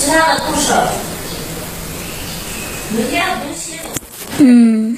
其他的都是，明天不用写。嗯。